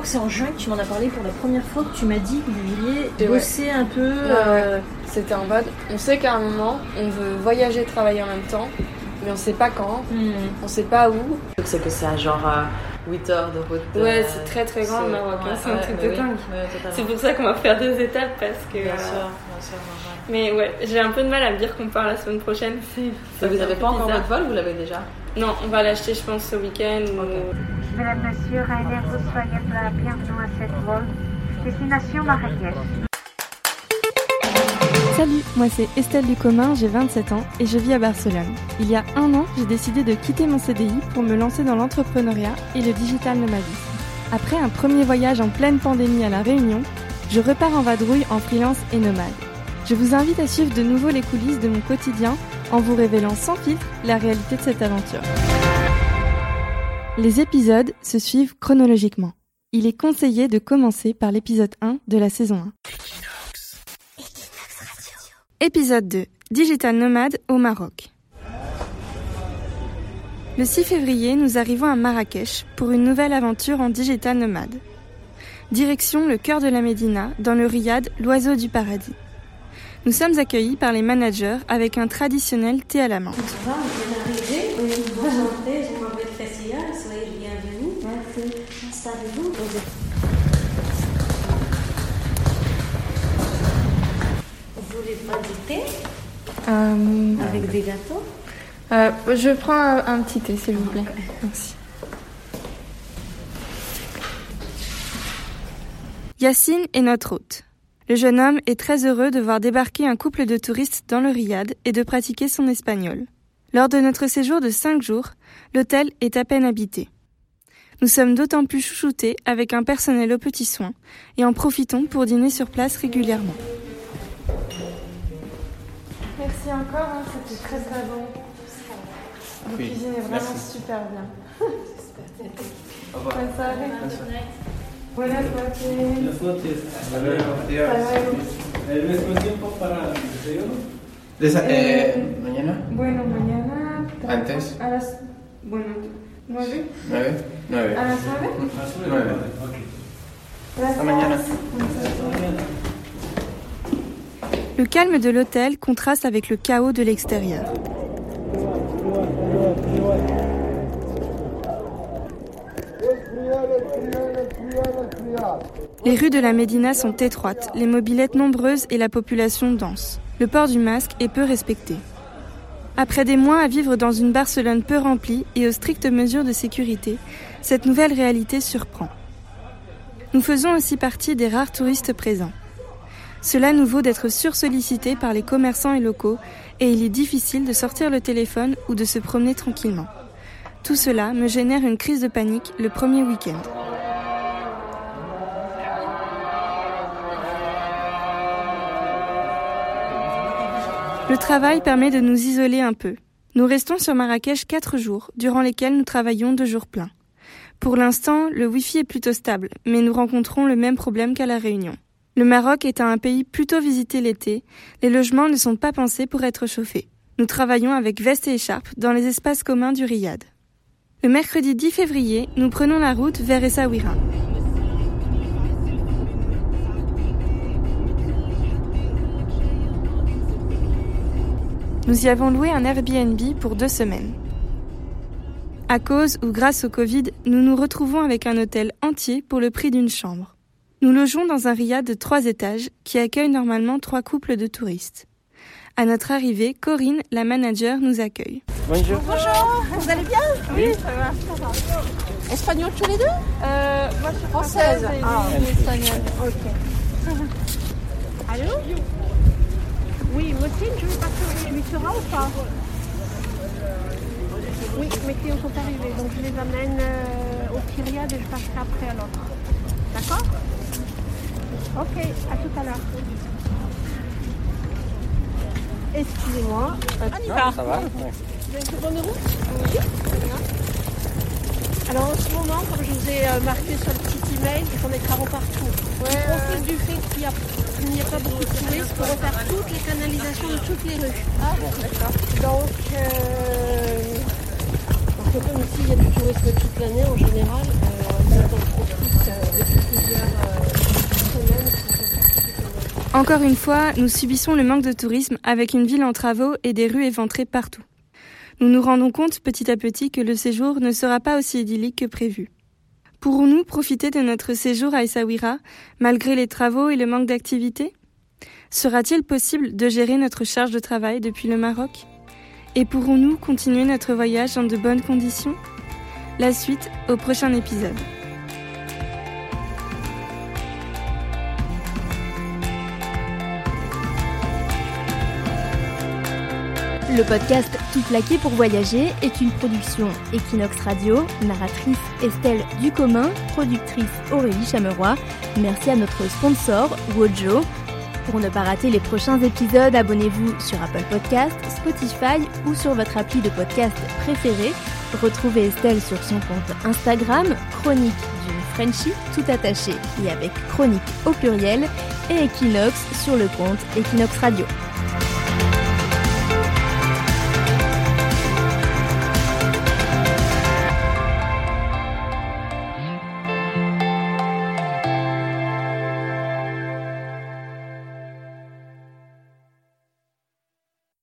crois que c'est en juin que tu m'en as parlé pour la première fois que tu m'as dit que vous vouliez Et ouais. bosser un peu. Ouais, euh, ouais. C'était en mode, on sait qu'à un moment, on veut voyager, travailler en même temps, mais on sait pas quand, hmm. on sait pas où. C'est que c'est à genre euh, 8 heures de route. Ouais, euh, c'est très très grand le c'est- Maroc, hein, ouais, c'est un truc bah de oui. dingue. C'est pour ça qu'on va faire deux étapes parce que. Bien euh, sûr, bien sûr, normal. Mais ouais, j'ai un peu de mal à me dire qu'on part la semaine prochaine. Ça Et vous peu pas encore votre vol, vous l'avez déjà Non, on va l'acheter, je pense, ce week-end. ou- Mesdames, Messieurs, Ryanair vous soyez la bienvenue à cette vol. Destination Marrakech. Salut, moi c'est Estelle Ducommun, j'ai 27 ans et je vis à Barcelone. Il y a un an, j'ai décidé de quitter mon CDI pour me lancer dans l'entrepreneuriat et le digital nomadisme. Après un premier voyage en pleine pandémie à La Réunion, je repars en vadrouille en freelance et nomade. Je vous invite à suivre de nouveau les coulisses de mon quotidien en vous révélant sans filtre la réalité de cette aventure. Les épisodes se suivent chronologiquement. Il est conseillé de commencer par l'épisode 1 de la saison 1. Épisode 2. Digital nomade au Maroc. Le 6 février, nous arrivons à Marrakech pour une nouvelle aventure en digital nomade. Direction le cœur de la Médina, dans le riad L'Oiseau du Paradis. Nous sommes accueillis par les managers avec un traditionnel thé à la menthe. Va, on vient d'arriver. Oui, enchantée, je m'appelle Fessia, soyez les bienvenus. Merci. Installez-vous. Vous voulez pas du thé avec des gâteaux Euh, je prends un, un petit thé, s'il vous plaît. Merci. Yacine est notre hôte. Le jeune homme est très heureux de voir débarquer un couple de touristes dans le riad et de pratiquer son espagnol. Lors de notre séjour de cinq jours, l'hôtel est à peine habité. Nous sommes d'autant plus chouchoutés avec un personnel aux petits soins et en profitons pour dîner sur place régulièrement. Merci encore, hein, c'était très très bon. Vous cuisinez vraiment super bien. Bonne soirée. Buenas noches. ¿El mismo tiempo para el desayuno? Desa- eh, ¿Mañana? Bueno, mañana. ¿Antes? A las. Bueno, nueve. ¿Nueve? Nueve. A las nueve? Nueve. Hasta mañana. Le calme de l'hôtel contraste avec le chaos de l'extérieur. Les rues de la Médina sont étroites, les mobilettes nombreuses et la population dense. Le port du masque est peu respecté. Après des mois à vivre dans une Barcelone peu remplie et aux strictes mesures de sécurité, cette nouvelle réalité surprend. Nous faisons aussi partie des rares touristes présents. Cela nous vaut d'être sursollicités par les commerçants et locaux et il est difficile de sortir le téléphone ou de se promener tranquillement. Tout cela me génère une crise de panique le premier week-end. Le travail permet de nous isoler un peu. Nous restons sur Marrakech quatre jours, durant lesquels nous travaillons deux jours pleins. Pour l'instant, le Wi-Fi est plutôt stable, mais nous rencontrons le même problème qu'à La Réunion. Le Maroc étant un pays plutôt visité l'été, les logements ne sont pas pensés pour être chauffés. Nous travaillons avec veste et écharpe dans les espaces communs du Riad. Le mercredi 10 février, nous prenons la route vers Essaouira. Nous y avons loué un Airbnb pour deux semaines. À cause ou grâce au Covid, nous nous retrouvons avec un hôtel entier pour le prix d'une chambre. Nous logeons dans un riad de trois étages qui accueille normalement trois couples de touristes. À notre arrivée, Corinne, la manager, nous accueille. Bonjour. Vous allez bien? Oui, ça va. Espagnol tous les deux? Euh, moi je suis Française. Ah, espagnole. ok. Allô? Oui, moi aussi, je vais partir. Tu lui seras ou pas Oui, mes clients sont arrivés, donc je les amène euh, au Kyriade et je passerai après alors. D'accord? Ok, à tout à l'heure. Excusez-moi. On y va. Ça va Vous avez fait bonne route? Oui, très bien. Alors en ce moment, comme je vous ai euh, marqué sur le petit email, ils font des travaux partout. Ouais, on profite du fait qu'il n'y a, qu'il n'y a pas beaucoup de touristes pour refaire toutes les canalisations de toutes les rues. Ah bon, d'accord. Donc, euh, parce que comme ici il y a du tourisme toute l'année en général, euh, euh, depuis plusieurs semaines. Encore une fois, nous subissons le manque de tourisme avec une ville en travaux et des rues éventrées partout. Nous nous rendons compte petit à petit que le séjour ne sera pas aussi idyllique que prévu. Pourrons-nous profiter de notre séjour à Essaouira malgré les travaux et le manque d'activité? Sera-t-il possible de gérer notre charge de travail depuis le Maroc? Et pourrons-nous continuer notre voyage dans de bonnes conditions? La suite au prochain épisode. Le podcast Tout plaqué pour voyager est une production Equinox Radio, narratrice Estelle Ducommun, productrice Aurélie Chameroy. Merci à notre sponsor Wojo. Pour ne pas rater les prochains épisodes, abonnez-vous sur Apple Podcast, Spotify ou sur votre appli de podcast préféré. Retrouvez Estelle sur son compte Instagram, Chronique d'une Frenchie, tout attaché et avec chronique au pluriel, et Equinox sur le compte Equinox Radio.